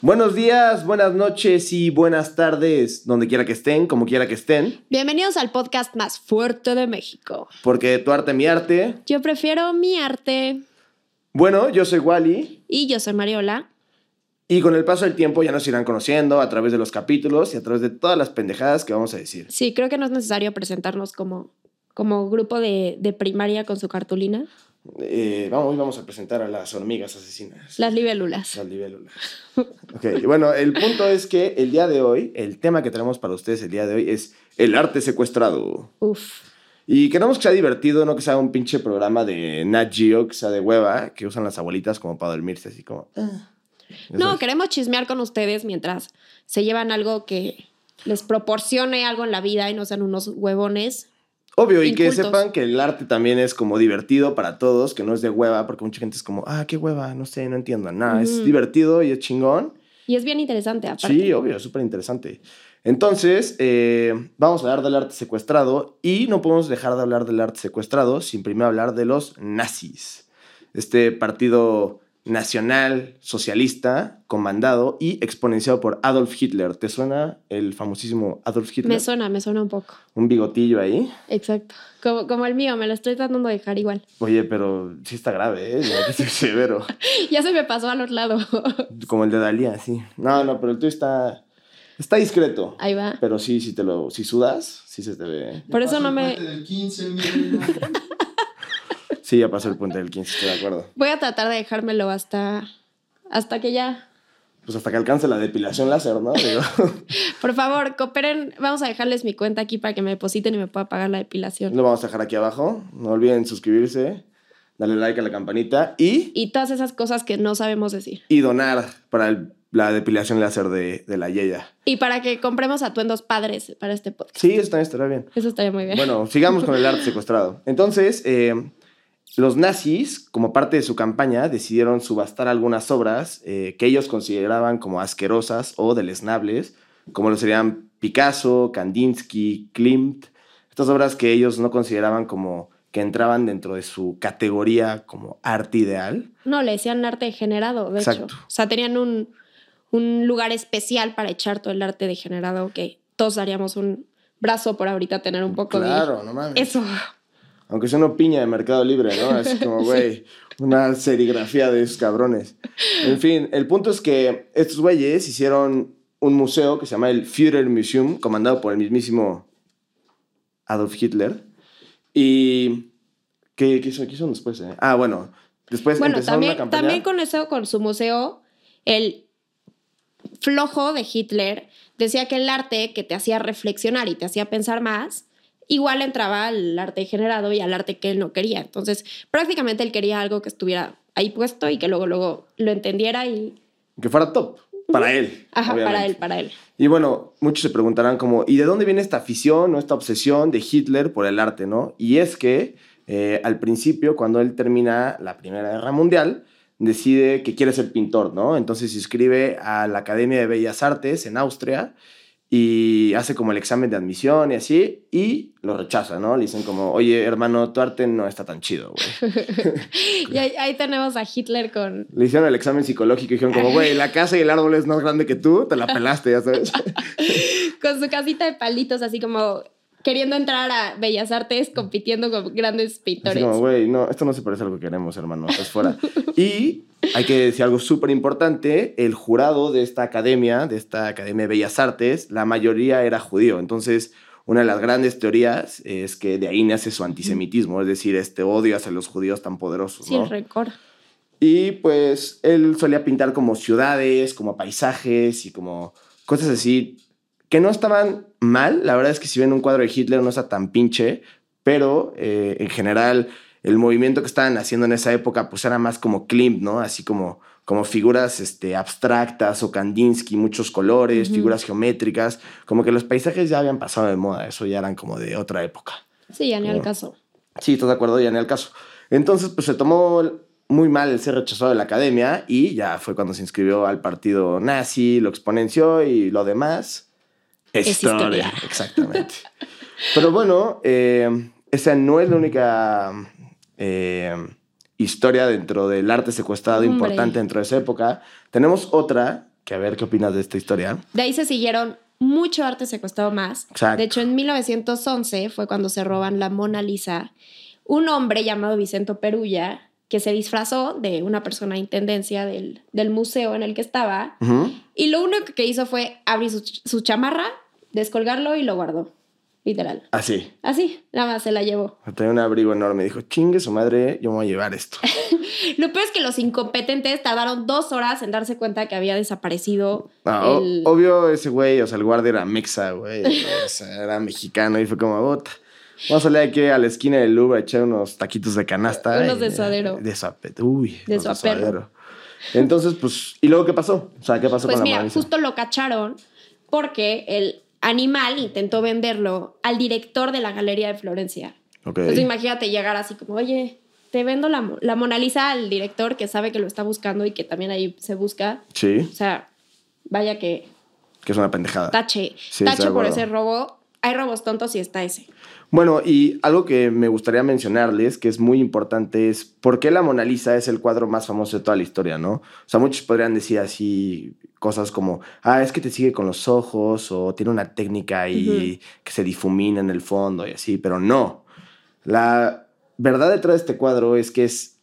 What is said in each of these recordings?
Buenos días, buenas noches y buenas tardes, donde quiera que estén, como quiera que estén. Bienvenidos al podcast más fuerte de México. Porque tu arte, mi arte. Yo prefiero mi arte. Bueno, yo soy Wally. Y yo soy Mariola. Y con el paso del tiempo ya nos irán conociendo a través de los capítulos y a través de todas las pendejadas que vamos a decir. Sí, creo que no es necesario presentarnos como, como grupo de, de primaria con su cartulina. Eh, vamos, hoy vamos a presentar a las hormigas asesinas. Las libélulas. Las libélulas. ok, bueno, el punto es que el día de hoy, el tema que tenemos para ustedes el día de hoy es el arte secuestrado. Uf. Y queremos que sea divertido, no que sea un pinche programa de Nat Geo, que sea de hueva, que usan las abuelitas como para dormirse, así como... "Ah". No, queremos chismear con ustedes mientras se llevan algo que les proporcione algo en la vida y no sean unos huevones. Obvio, y que sepan que el arte también es como divertido para todos, que no es de hueva, porque mucha gente es como, ah, qué hueva, no sé, no entiendo nada. Es divertido y es chingón. Y es bien interesante, aparte. Sí, obvio, súper interesante. Entonces, eh, vamos a hablar del arte secuestrado y no podemos dejar de hablar del arte secuestrado sin primero hablar de los nazis. Este partido nacional socialista comandado y exponenciado por Adolf Hitler. ¿Te suena el famosísimo Adolf Hitler? Me suena, me suena un poco. Un bigotillo ahí. Exacto. Como, como el mío, me lo estoy tratando de dejar igual. Oye, pero sí está grave, ¿eh? Ya que severo. ya se me pasó al otro lado. Como el de Dalía, sí. No, no, pero el tuyo está, está discreto. Ahí va. Pero sí, si te lo, si sudas, sí se te ve. Por eso no me- Del 15, mira. Sí, ya pasó el puente del 15, estoy de acuerdo. Voy a tratar de dejármelo hasta, hasta que ya. Pues hasta que alcance la depilación láser, ¿no? Por favor, cooperen. Vamos a dejarles mi cuenta aquí para que me depositen y me pueda pagar la depilación. lo vamos a dejar aquí abajo. No olviden suscribirse, darle like a la campanita y, Y todas esas cosas que no sabemos decir. y donar para el- la depilación láser de, de la Yeya. Y para que compremos atuendos padres para este podcast. Sí, eso también estará bien. Eso estaría muy bien. Bueno, sigamos con el arte secuestrado. Entonces, eh, los nazis, como parte de su campaña, decidieron subastar algunas obras eh, que ellos consideraban como asquerosas o deleznables, como lo serían Picasso, Kandinsky, Klimt, estas obras que ellos no consideraban como que entraban dentro de su categoría como arte ideal. No, le decían arte degenerado, de Exacto. hecho. O sea, tenían un, un lugar especial para echar todo el arte degenerado que todos daríamos un brazo por ahorita tener un poco Claro, no mames. de eso. Aunque sea una piña de Mercado Libre, ¿no? Así como, güey, una serigrafía de esos cabrones. En fin, el punto es que estos güeyes hicieron un museo que se llama el Führer Museum, comandado por el mismísimo Adolf Hitler. Y... ¿Qué, qué hizo, qué después? eh? Ah, bueno, después Bueno, empezaron una también, campaña... también con eso, con su museo, el flojo de Hitler decía que el arte que te hacía reflexionar y te hacía pensar más, igual entraba al arte degenerado y al arte que él no quería. Entonces, prácticamente él quería algo que estuviera ahí puesto y que luego, luego lo entendiera y... Que fuera top, para él. Ajá, para obviamente. él, para él. Y bueno, muchos se preguntarán como, ¿y de dónde viene esta afición o esta obsesión de Hitler por el arte, no? Y es que eh, al principio, cuando él termina la Primera Guerra Mundial, decide que quiere ser pintor, ¿no? Entonces se inscribe a la Academia de Bellas Artes en Austria y hace como el examen de admisión y así, y lo rechaza, ¿no? Le dicen como, oye, hermano, tu arte no está tan chido, güey. Y ahí, ahí tenemos a Hitler con... Le hicieron el examen psicológico y dijeron como, güey, la casa y el árbol es más grande que tú, te la pelaste, ya sabes. con su casita de palitos, así como queriendo entrar a Bellas Artes, compitiendo con grandes Así pintores. como, güey, no, esto no se parece a lo que queremos, hermano, estás fuera. y hay que decir algo súper importante, el jurado de esta academia, de esta Academia de Bellas Artes, la mayoría era judío, entonces una de las grandes teorías es que de ahí nace su antisemitismo, es decir, este odio hacia los judíos tan poderosos, Sí, ¿no? el récord. Y pues él solía pintar como ciudades, como paisajes y como cosas así que no estaban mal. La verdad es que si ven un cuadro de Hitler no está tan pinche, pero eh, en general el movimiento que estaban haciendo en esa época pues era más como Klimt, ¿no? Así como, como figuras este, abstractas o Kandinsky, muchos colores, figuras geométricas, como que los paisajes ya habían pasado de moda, eso ya eran como de otra época. Sí, ya ni al caso. Sí, ¿estás de acuerdo? Ya en el caso. Entonces, pues se tomó muy mal el ser rechazado de la academia y ya fue cuando se inscribió al partido nazi, lo exponenció y lo demás es Es historia. historia. Exactamente. Pero bueno, eh, esa no es la única eh, historia dentro del arte secuestrado Hombre. importante dentro de esa época. Tenemos otra, que a ver qué opinas de esta historia. De ahí se siguieron mucho arte secuestrado más. Exacto. De hecho, en 1911 fue cuando se roban la Mona Lisa. Un hombre llamado Vicento Perulla, que se disfrazó de una persona de intendencia del, del museo en el que estaba, y lo único que hizo fue abrir su, su chamarra, descolgarlo y lo guardó. Literal. Así. Así, nada más se la llevó. Tenía un abrigo enorme. Dijo, chingue su madre, yo me voy a llevar esto. Lo peor es que los incompetentes tardaron dos horas en darse cuenta que había desaparecido No, el... Obvio, ese güey, o sea, el guardia era mexa, güey. o sea, era mexicano y fue como, bota. Vamos a salir aquí a la esquina del Louvre a echar unos taquitos de canasta. Unos de suadero. De suape- Uy, De suadero. Entonces, pues, ¿y luego qué pasó? O sea, ¿qué pasó Pues con la mira, Mona Lisa? justo lo cacharon porque el animal intentó venderlo al director de la Galería de Florencia. Ok. Entonces imagínate llegar así como, oye, te vendo la, la Mona Lisa al director que sabe que lo está buscando y que también ahí se busca. Sí, O sea, vaya que que es una pendejada. tache, Sí, tache por ese robo. Hay robos tontos y está ese. Bueno, y algo que me gustaría mencionarles, que es muy importante, es por qué la Mona Lisa es el cuadro más famoso de toda la historia, ¿no? O sea, muchos podrían decir así cosas como, ah, es que te sigue con los ojos, o tiene una técnica ahí que se difumina en el fondo y así, pero no. La verdad detrás de este cuadro es que es,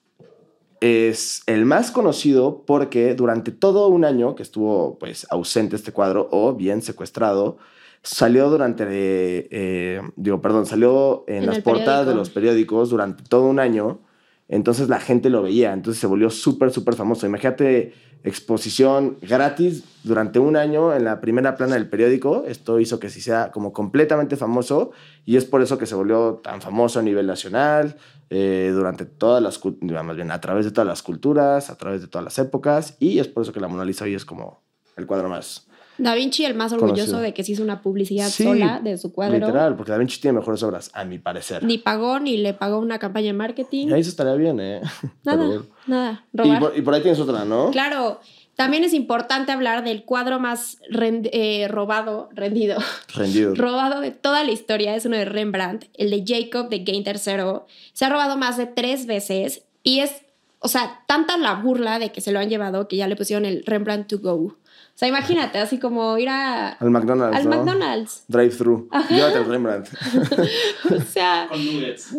es el más conocido porque durante todo un año que estuvo pues ausente este cuadro, o bien secuestrado, salió durante, eh, digo, perdón, salió en, En las portadas de los periódicos durante todo un año. Entonces la gente lo veía, entonces se volvió súper, súper famoso. Imagínate exposición gratis durante un año en la primera plana del periódico. Esto hizo que sí sea como completamente famoso y es por eso que se volvió tan famoso a nivel nacional eh, durante todas las, más bien a través de todas las culturas, a través de todas las épocas y es por eso que la Mona Lisa hoy es como el cuadro más Da Vinci, el más orgulloso Conocido. de que se hizo una publicidad Sí, sola de su cuadro. literal, porque Da Vinci tiene mejores obras, a mi parecer. Ni pagó ni le pagó una campaña de marketing. Y ahí eso estaría bien, ¿eh? Pero Nada, nada. Y Robar. por, y por ahí tienes otra, ¿no? Claro, también es importante hablar del cuadro más rend- eh, robado, rendido, Rendido. robado de toda la historia. Es uno de Rembrandt, el de Jacob de Gain III. Se ha robado más de tres veces y es, o sea, tanta la burla de que se lo han llevado que ya le pusieron el Rembrandt to go. O sea, imagínate, así como ir a, Al McDonald's, al ¿no? McDonald's. Drive-thru. Llévate el Rembrandt. O sea, Con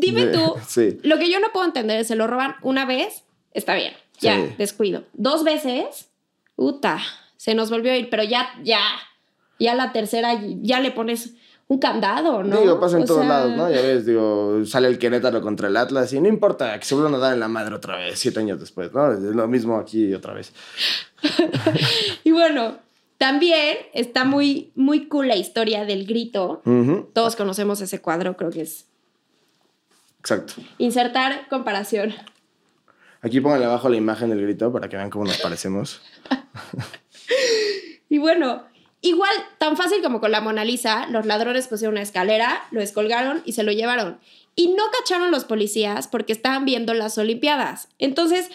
dime tú, Sí. Lo que yo no puedo entender es, se lo roban una vez, está bien, ya, Sí. descuido. Dos veces, puta, se nos volvió a ir, pero ya, ya, ya la tercera, ya le pones un candado, ¿no? Digo, pasa en O todos sea, lados, ¿no? Ya ves, digo, sale el Querétaro contra el Atlas y no importa que se vuelvan a dar en la madre otra vez, siete años después, ¿no? Es lo mismo aquí otra vez. Y bueno, también está muy, muy cool la historia del grito. Todos conocemos ese cuadro, creo que es Exacto. insertar comparación. Aquí pónganle abajo la imagen del grito para que vean cómo nos parecemos. Y bueno, igual, tan fácil como con la Mona Lisa, los ladrones pusieron una escalera, lo descolgaron y se lo llevaron. Y no cacharon los policías porque estaban viendo las Olimpiadas. Entonces,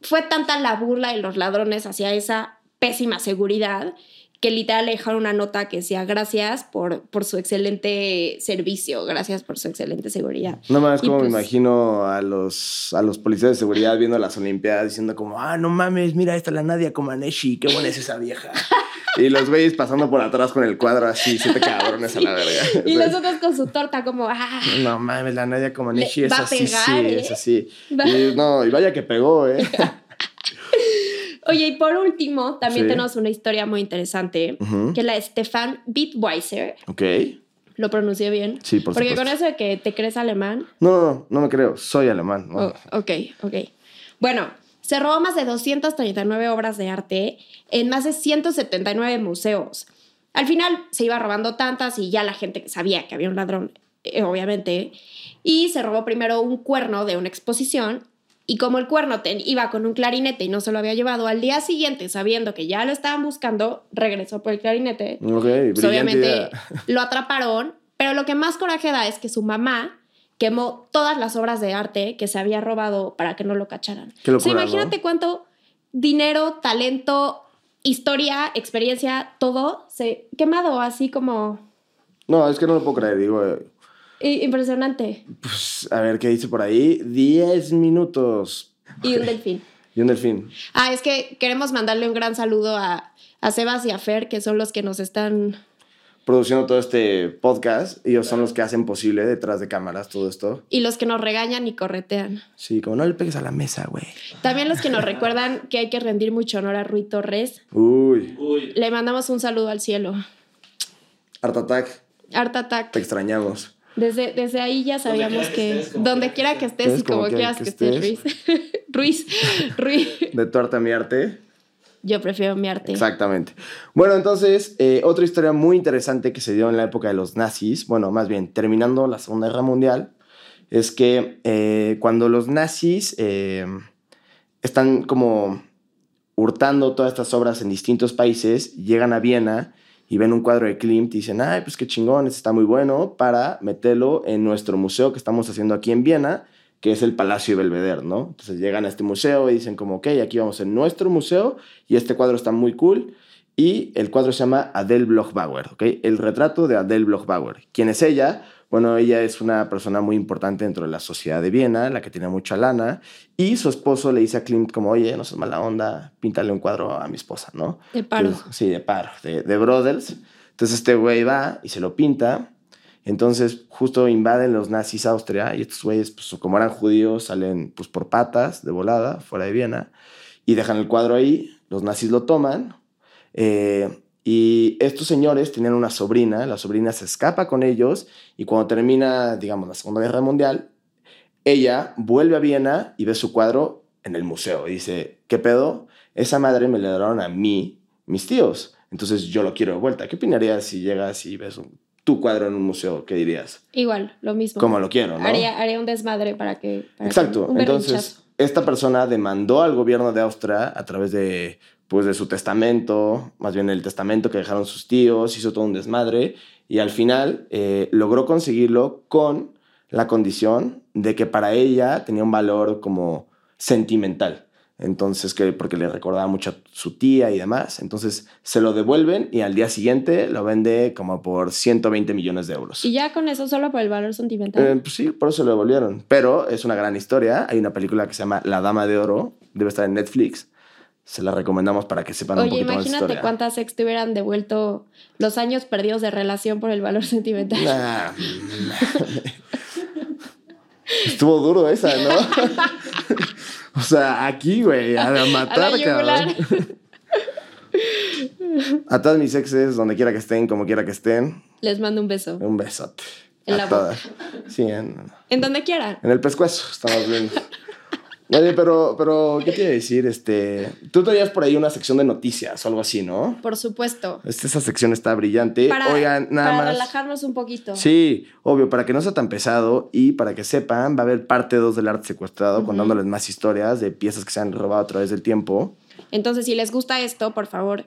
fue tanta la burla de los ladrones hacia esa pésima seguridad que literal le dejaron una nota que decía gracias por, por su excelente servicio, gracias por su excelente seguridad. No Y como me pues- imagino a los, a los policías de seguridad viendo las Olimpiadas diciendo como, ah, no mames, mira, esta es la Nadia Comaneci, qué buena es esa vieja. y los güeyes pasando por atrás con el cuadro así, siete cabrones a la verga. Y los otros con su torta como, ah, No mames, la Nadia Comaneci es así, sí, ¿eh? es así. Va- Y, no, y vaya que pegó, ¿eh? Oye, y por último, también Sí. tenemos una historia muy interesante, que es la de Stefan Bitweiser. ok. ¿Lo pronuncié bien? Sí, por Porque supuesto. con eso de que te crees alemán. No, no, no, no me creo, soy alemán. ¿no? Oh, ok, ok. Bueno, se robó más de 239 obras de arte en más de 179 museos. Al final se iba robando tantas y ya la gente sabía que había un ladrón, eh, obviamente. Y se robó primero un cuerno de una exposición. Y como el cuerno ten- iba con un clarinete y no se lo había llevado, al día siguiente, sabiendo que ya lo estaban buscando, regresó por el clarinete. Ok, Pues obviamente idea. lo atraparon, pero lo que más coraje da es que su mamá quemó todas las obras de arte que se había robado para que no lo cacharan. Qué o sea, locura, imagínate cuánto dinero, talento, historia, experiencia, todo se quemado así como No, es que no lo puedo creer, digo. eh, Impresionante. Pues, a ver qué dice por ahí. 10 minutos. Y un delfín. Y un delfín. Ah, es que queremos mandarle un gran saludo a, a Sebas y a Fer, que son los que nos están... Produciendo todo este podcast. Ellos son los que hacen posible detrás de cámaras todo esto. Y los que nos regañan y corretean. Sí, como no le pegues a la mesa, güey. También los que nos recuerdan que hay que rendir mucho honor a Rui Torres. Uy. Uy, Le mandamos un saludo al cielo. Art Attack. Art Te Attack. extrañamos. Desde, desde ahí ya sabíamos que donde quiera que estés y como Como quiera quieras que que estés, Ruiz. Ruiz. Ruiz. De tu arte a mi arte. Yo prefiero mi arte. Exactamente. Bueno, entonces, eh, otra historia muy interesante que se dio en la época de los nazis, bueno, más bien terminando la Segunda Guerra Mundial, es que eh, cuando los nazis eh, están como hurtando todas estas obras en distintos países, llegan a Viena y ven un cuadro de Klimt y dicen, ay, pues qué chingón, este está muy bueno para meterlo en nuestro museo que estamos haciendo aquí en Viena, que es el Palacio de Belvedere, ¿no? Entonces llegan a este museo y dicen como, ok, aquí vamos en nuestro museo y este cuadro está muy cool. Y el cuadro se llama Adele Bloch-Bauer, ¿ok? El retrato de Adele Bloch-Bauer. ¿Quién es ella? Bueno, ella es una persona muy importante dentro de la sociedad de Viena, la que tiene mucha lana. Y su esposo le dice a Klimt como, oye, no seas mala onda, píntale un cuadro a mi esposa, ¿no? De paro. Entonces, sí, de paro, de, de brothers. Entonces este güey va y se lo pinta. Entonces justo invaden los nazis Austria y estos güeyes, pues como eran judíos, salen pues por patas de volada fuera de Viena y dejan el cuadro ahí. Los nazis lo toman. Eh, y estos señores tenían una sobrina, la sobrina se escapa con ellos y cuando termina, digamos, la Segunda Guerra Mundial, ella vuelve a Viena y ve su cuadro en el museo y dice, ¿qué pedo? Esa madre me la dieron a mí, mis tíos. Entonces yo lo quiero de vuelta. ¿Qué opinarías si llegas y ves un- tu cuadro en un museo? ¿Qué dirías? Igual, lo mismo. Como lo quiero, ¿no? Haría, haría un desmadre para que... para Exacto. que- Entonces, esta persona demandó al gobierno de Austria a través de, pues, de su testamento, más bien el testamento que dejaron sus tíos, hizo todo un desmadre y al final eh, logró conseguirlo con la condición de que para ella tenía un valor como sentimental. Entonces, que porque le recordaba mucho a su tía y demás. Entonces, se lo devuelven y al día siguiente lo vende como por 120 millones de euros. Y ya con eso, solo por el valor sentimental. Eh, pues sí, por eso lo devolvieron. Pero es una gran historia. Hay una película que se llama La Dama de Oro. Debe estar en Netflix. Se la recomendamos para que sepan un poquito más de imagínate cuántas ex te hubieran devuelto los años perdidos de relación por el valor sentimental. Nah. Estuvo duro esa, ¿no? o sea, aquí, güey, a A matar, yugular. cabrón. A todas mis exes, donde quiera que estén, como quiera que estén, Les mando un beso. un besote. En a la boca. todas. Sí, en, En donde quieran. En el pescuezo, estamos bien. Oye, pero, pero, ¿qué te iba a decir? Este, tú traías por ahí una sección de noticias o algo así, ¿no? Por supuesto. Este, esa sección está brillante. Para, Oigan, nada para más. relajarnos un poquito. Sí, obvio, para que no sea tan pesado y para que sepan, va a haber parte 2 del arte secuestrado, contándoles más historias de piezas que se han robado a través del tiempo. Entonces, si les gusta esto, por favor,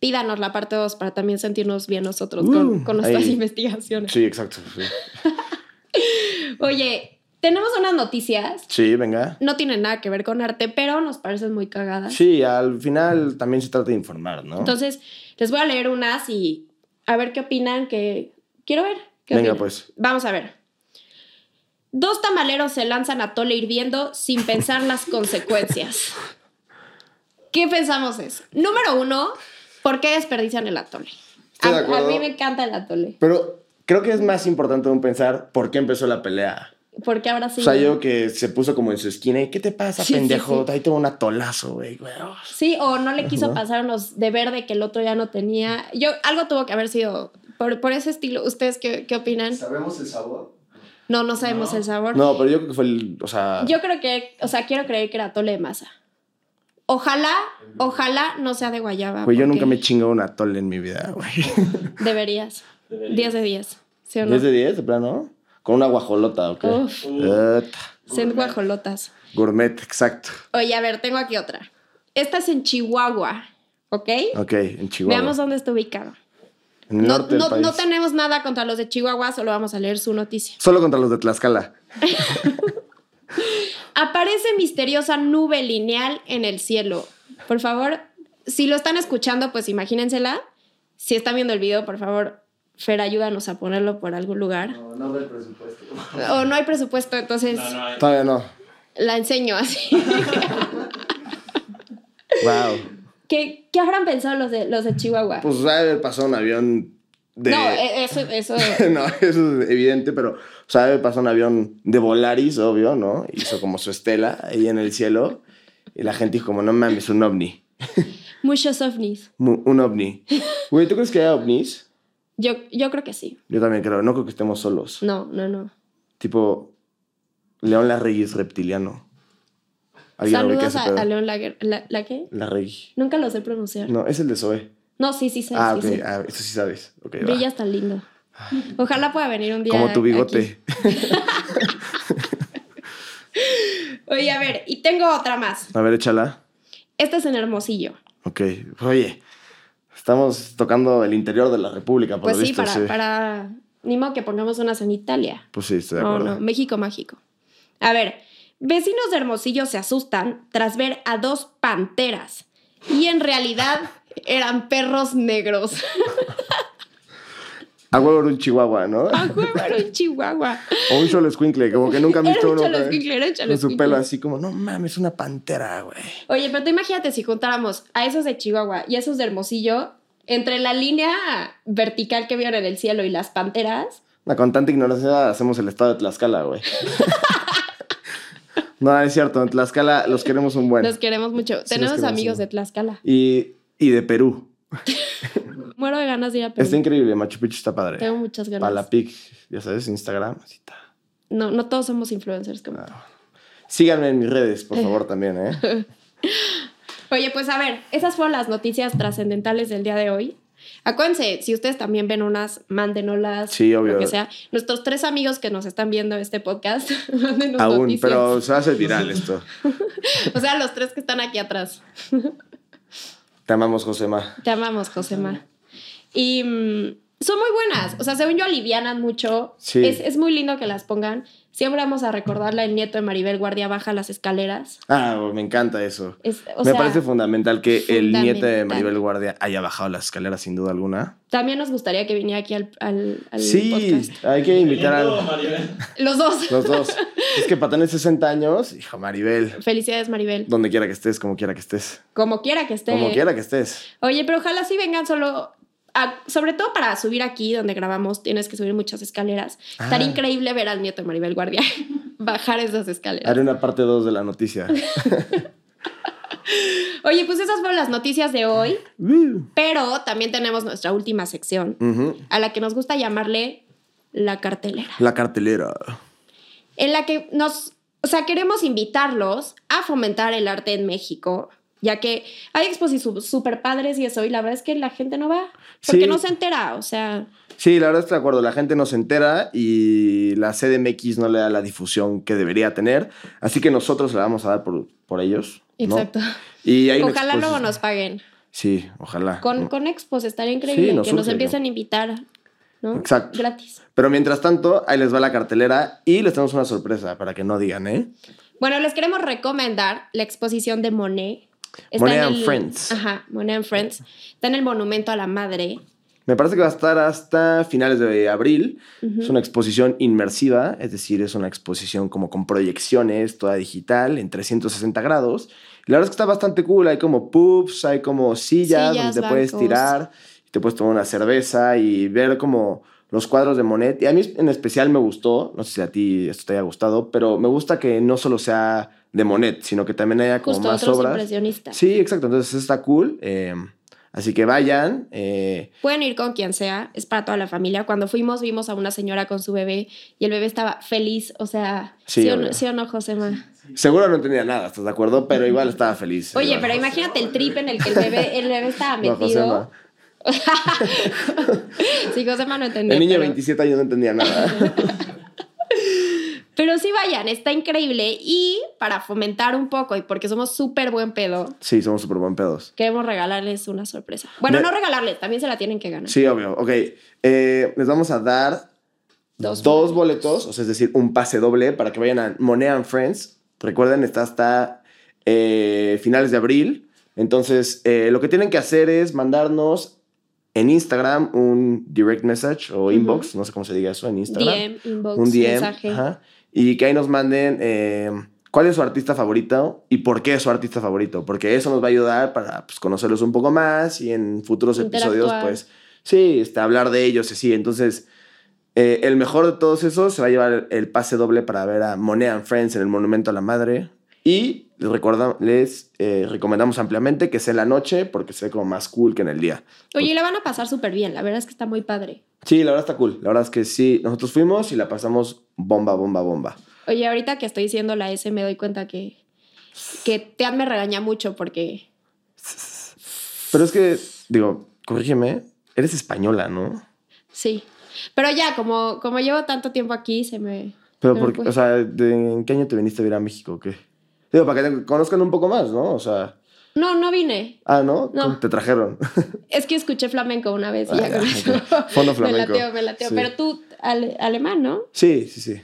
pídanos la parte 2 para también sentirnos bien nosotros Uh, con, con nuestras ahí. investigaciones. Sí, exacto. Sí, Oye, tenemos unas noticias. Sí, venga. No tienen nada que ver con arte, pero nos parecen muy cagadas. Sí, al final también se trata de informar, ¿no? Entonces, les voy a leer unas y a ver qué opinan, que quiero ver. ¿Qué venga, opinan? pues. Vamos a ver. Dos tamaleros se lanzan a tole hirviendo sin pensar las consecuencias. ¿Qué pensamos eso? Número uno, ¿por qué desperdician el atole? De A, a mí me encanta el atole. Pero creo que es más importante aún pensar por qué empezó la pelea. ¿Por qué ahora sí? O sea, yo que se puso como en su esquina y ¿qué te pasa, Sí, pendejo? sí. Ahí tengo un atolazo, güey. güey. Sí, o no le quiso pasar unos de verde que el otro ya no tenía. Yo, algo tuvo que haber sido por, por ese estilo. ¿Ustedes qué, qué opinan? ¿Sabemos el sabor? No, no sabemos No. el sabor. No, pero yo creo que fue el, o sea, Yo creo que, o sea, quiero creer que era atole de masa. Ojalá, ojalá no sea de guayaba. güey, yo nunca me chingo un atole en mi vida, güey. Deberías. Debería. 10 de 10. ¿Sí o no? 10 de 10, de plano. Con una guajolota, ¿ok? Uf, Uh, sed guajolotas. gourmet, exacto. Oye, a ver, tengo aquí otra. Esta es en Chihuahua, ¿ok? Ok, en Chihuahua. Veamos dónde está ubicado. en el No, norte del no, país. no tenemos nada contra los de Chihuahua, solo vamos a leer su noticia. Solo contra los de Tlaxcala. Aparece misteriosa nube lineal en el cielo. Por favor, si lo están escuchando, pues imagínensela. Si están viendo el video, por favor, Fer, ayúdanos a ponerlo por algún lugar. No, no veo el presupuesto. O no hay presupuesto, entonces No, no hay. Todavía no. la enseño así. Wow. ¿Qué, qué habrán pensado los de, los de Chihuahua? Pues haber pasado un avión de. No, e- eso, eso. no, eso es evidente, pero, o sea, debe pasar un avión de Volaris, obvio, ¿no? Hizo como su estela ahí en el cielo. Y la gente dijo como, no mames, un ovni. Muchos ovnis. Mu- Un ovni. Güey, ¿tú crees que hay ovnis? Yo, yo creo que sí. Yo también creo. No creo que estemos solos. No, no, no. Tipo, León Larregui es reptiliano. ¿Alguien ubica Saludos a, León Lager. ¿La, ¿La qué? Larregui. Nunca lo sé pronunciar. No, No, es el de Zoe. sí, sí, sí. ah, sí, ok. sí. Ah, eso sí sabes. Ok, va. Brillas tan lindo. Ojalá pueda venir un día. Como tu bigote. Oye, a ver, y tengo otra más. A ver, échala. Este es en Hermosillo. Ok. Oye, estamos tocando el interior de la República, por Pues lo sí, visto, para, sí. para. Ni modo que pongamos unas en Italia. Pues sí, estoy de No, acuerdo. no, México mágico. A ver, vecinos de Hermosillo se asustan tras ver a dos panteras. Y en realidad eran perros negros. A huevo era un chihuahua, ¿no? A huevo, era un chihuahua. O un cholescuincle, como que nunca han Era visto un uno. cholescuincle, era un Con su pelo así como, no mames, una pantera, güey. Oye, pero tú imagínate si juntáramos a esos de Chihuahua y a esos de Hermosillo, entre la línea vertical que vieron en el cielo y las panteras, No, con tanta ignorancia hacemos el estado de Tlaxcala, güey. no, es cierto, en Tlaxcala los queremos un buen. los queremos mucho. Tenemos amigos de Tlaxcala. Y, y de Perú. Muero de ganas de ir a Perú. Está increíble, Machu Picchu está padre. Tengo muchas ganas. Palapic, ya sabes, Instagram, así está. No, no todos somos influencers como tú. Síganme en mis redes, por favor, también, ¿eh? Oye, pues a ver, esas fueron las noticias trascendentales del día de hoy. Acuérdense, si ustedes también ven unas, mándenoslas. Sí, obvio. Lo que sea. Nuestros tres amigos que nos están viendo este podcast, mándenos Aún, noticias. pero se hacer viral esto. O sea, los tres que están aquí atrás. Te amamos, Josema. Te amamos, Josema. Y mm, son muy buenas. O sea, según yo, alivianan mucho. Sí. Es, es muy lindo que las pongan. Siempre vamos a recordarla. El nieto de Maribel Guardia baja las escaleras. Ah, me encanta eso. Es, o me sea, parece fundamental que el nieto de. Maribel Guardia haya bajado las escaleras, sin duda alguna. También nos gustaría que viniera aquí al, al, al Sí, podcast. hay que invitar a Maribel. Los dos. los dos. es que para tener 60 años, hijo, Maribel, Felicidades, Maribel. donde quiera que estés, como quiera que estés. Como quiera que esté. Como quiera que estés. Oye, pero ojalá sí vengan solo. A- sobre todo para subir aquí donde grabamos, tienes que subir muchas escaleras. Estaría Ah. increíble ver al nieto de Maribel Guardia bajar esas escaleras. Haré una parte 2 de la noticia. Oye, pues esas fueron las noticias de hoy, pero también tenemos nuestra última sección, a la que nos gusta llamarle la cartelera, La cartelera. en la que nos, o sea, queremos invitarlos a fomentar el arte en México, ya que hay exposiciones súper padres y eso, y la verdad es que la gente no va, porque Sí. no se entera, o sea, Sí, la verdad estoy de acuerdo. La gente no se entera y la CDMX no le da la difusión que debería tener. Así que nosotros le vamos a dar por, por ellos. ¿no? exacto. Y hay Ojalá luego nos paguen. Sí, ojalá. Con, ¿no? con expos estaría increíble Sí, nos que nos empiecen a invitar, ¿no? Exacto. Gratis. Pero mientras tanto, ahí les va la cartelera y les tenemos una sorpresa para que no digan, ¿eh? Bueno, les queremos recomendar la exposición de Monet. Monet en and el- Friends. Ajá, Monet and Friends. Está en el Monumento a la Madre. Me parece que va a estar hasta finales de abril. Es una exposición inmersiva, es decir, es una exposición como con proyecciones, toda digital, en 360 grados. Y la verdad es que está bastante cool. Hay como pubs, hay como sillas, Sillas, donde te puedes tirar, y te puedes tomar una cerveza y ver como los cuadros de Monet. Y a mí en especial me gustó, no sé si a ti esto te haya gustado, pero me gusta que no solo sea de Monet, sino que también haya como Justo más otros obras. impresionistas. Sí, exacto. Entonces está cool. eh, así que vayan. eh, Pueden ir con quien sea, es para toda la familia. Cuando fuimos, vimos a una señora con su bebé y el bebé estaba feliz. O sea, Sí, ¿sí, o, no, ¿sí o no, Josema? Seguro no entendía nada, ¿estás de acuerdo? Pero igual estaba feliz. Oye, Igual. pero imagínate el trip en el que el bebé, el bebé estaba No, metido. Josema. sí, Josema no entendía. El niño de pero- 27 años no entendía nada. Pero sí vayan, está increíble. Y para fomentar un poco, y porque somos súper buen pedo, Sí, somos súper buen pedos. queremos regalarles una sorpresa. Bueno, no regalarles, también se la tienen que ganar. Sí, obvio. Ok. eh, les vamos a dar Dos dos, boletos, o sea, es decir, un pase doble para que vayan a Monet and Friends. Recuerden, está hasta eh, finales de abril. Entonces, eh, lo que tienen que hacer es mandarnos en Instagram un direct message o inbox, no sé cómo se diga eso en Instagram. DM, inbox, un DM. mensaje. ajá, y que ahí nos manden eh, cuál es su artista favorito y por qué es su artista favorito. Porque eso nos va a ayudar para pues, conocerlos un poco más y en futuros episodios, pues, sí, este, hablar de ellos, sí. Entonces, eh, el mejor de todos esos se va a llevar el pase doble para ver a Monet and Friends en el Monumento a la Madre. Y les, recorda- les eh, recomendamos ampliamente que sea en la noche porque se ve como más cool que en el día. Oye, y la van a pasar súper bien. La verdad es que está muy padre. Sí, la verdad está cool. La verdad es que sí, nosotros fuimos y la pasamos bomba, bomba, bomba. Oye, ahorita que estoy diciendo la S me doy cuenta que, que Teat me regaña mucho porque... Pero es que, digo, corrígeme, eres española, ¿no? Sí. Pero ya, como, como llevo tanto tiempo aquí, se me... Pero, porque, o sea, ¿de- ¿en qué año te viniste a vivir a México o qué? Digo, para que te conozcan un poco más, ¿no? O sea, No, no vine. ah, ¿no? No. Te trajeron. Es que escuché flamenco una vez y ya Ah, con ok. eso. Fondo Me flamenco. lateo, me lateo. Sí. Pero tú, ale- alemán, ¿no? sí, sí, sí.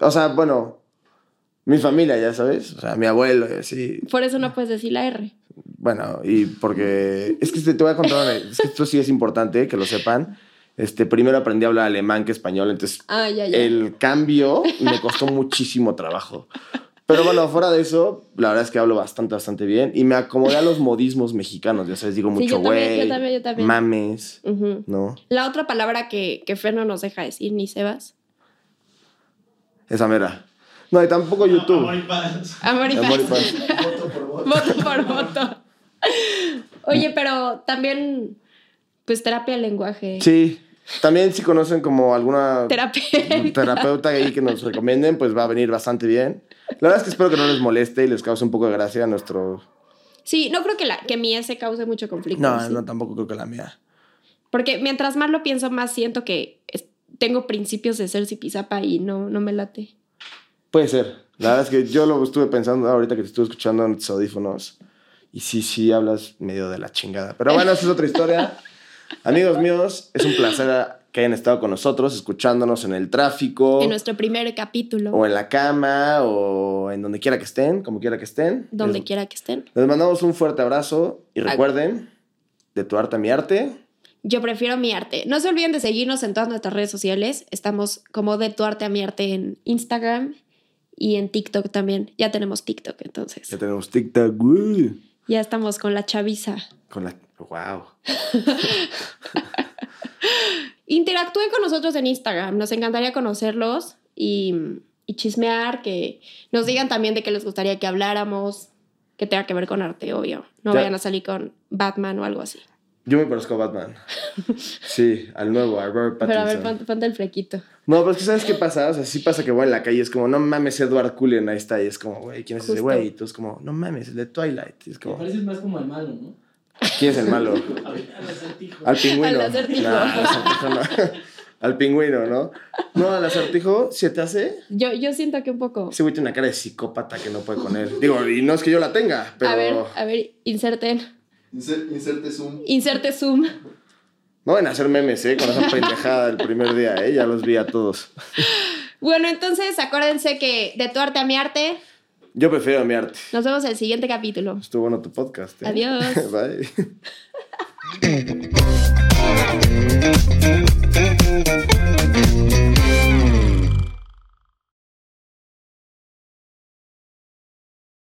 O sea, bueno, mi familia, ya sabes. O sea, mi abuelo y así. Por eso no puedes decir la R. Bueno, y porque... Es que te, te voy a contar, es que esto sí es importante que lo sepan. Este, primero aprendí a hablar alemán que español, entonces Ah, ya, ya. el cambio me costó muchísimo trabajo. Pero bueno, fuera de eso, la verdad es que hablo bastante, bastante bien. Y me acomodé a los modismos mexicanos, ya sabes, digo Sí, mucho yo también, güey, yo también, yo también. mames, Ujú. ¿no? La otra palabra que, que Fer no nos deja decir, ni Sebas. Esa mera. No, y tampoco YouTube. Amor y paz. Amor y paz. paz. Voto por voto. voto por voto. Oye, pero también, pues terapia del lenguaje. Sí, también si conocen como alguna terapeuta ahí que nos recomienden, pues va a venir bastante bien. La verdad es que espero que no les moleste y les cause un poco de gracia a nuestro... Sí, no creo que, la, que mi S cause mucho conflicto. No, ¿sí? no, tampoco creo que la mía. Porque mientras más lo pienso, más siento que es- tengo principios de ser zipizapa y no, no me late. Puede ser. La verdad es que yo lo estuve pensando ahorita que te estuve escuchando en tus audífonos. Y sí, sí, hablas medio de la chingada. Pero bueno, esa es otra historia. Amigos míos, es un placer que hayan estado con nosotros, escuchándonos en el tráfico, En nuestro primer capítulo, o en la cama, o en donde quiera que estén, como quiera que estén. donde les, quiera que estén. les mandamos un fuerte abrazo y recuerden, de tu arte a mi arte. Yo prefiero mi arte. No se olviden de seguirnos en todas nuestras redes sociales. Estamos como de tu arte a mi arte en Instagram y en TikTok también. Ya tenemos TikTok, entonces. Ya tenemos TikTok. uh, Ya estamos con la chaviza. con la... ¡Wow! Interactúen con nosotros en Instagram. Nos encantaría conocerlos y, y chismear, que nos digan también de qué les gustaría que habláramos, que tenga que ver con arte, obvio. No Ya. vayan a salir con Batman o algo así. Yo me parezco a Batman. Sí, al nuevo, a Robert Pattinson. Pero a ver, ponte, el flequito. No, pero es que ¿sabes qué pasa? O sea, sí pasa que voy en la calle y es como, no mames, Edward Cullen, ahí está. Y es como, güey, ¿quién es ese güey? Y tú es como, no mames, el de Twilight. Y es Te como, pareces más como al malo, ¿no? ¿Quién es el malo? A ver, al acertijo. Al pingüino. Al acertijo. Nah, al acertijo no. Al pingüino, ¿no? No, al acertijo, ¿se te hace? Yo, yo siento que un poco. Ese güey tiene una cara de psicópata que no puede con él. Digo, y no es que yo la tenga, pero... A ver, a ver, inserten. Inser- inserte zoom. Inserte zoom. No van a hacer memes, ¿eh? Con esa pendejada del primer día, ¿eh? Ya los vi a todos. Bueno, entonces acuérdense que de tu arte a mi arte, Yo prefiero mi arte. nos vemos en el siguiente capítulo. Estuvo bueno tu podcast. ¿eh? Adiós. Bye.